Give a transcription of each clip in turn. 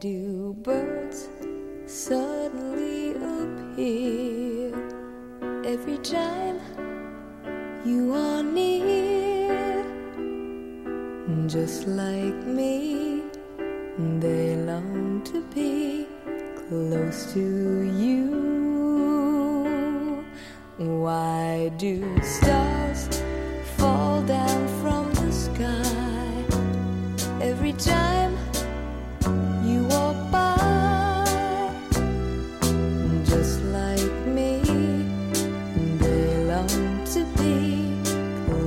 do birds suddenly appear every time you are near? Just like me, they long to be close to you. Why do stars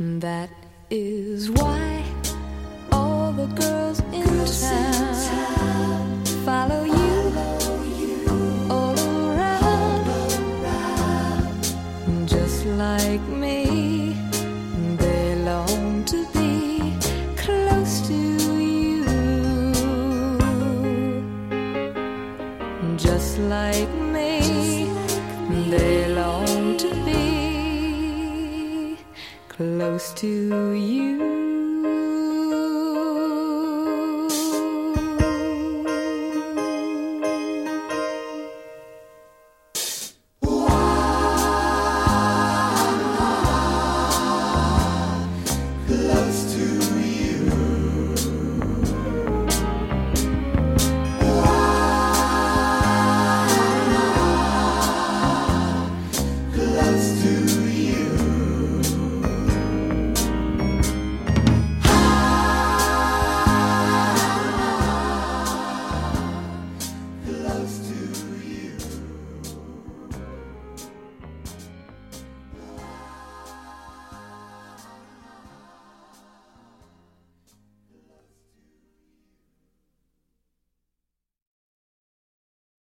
That is why all the girls in town follow you all around, just like me. They long to be close to you, just like me. They long to be close to you.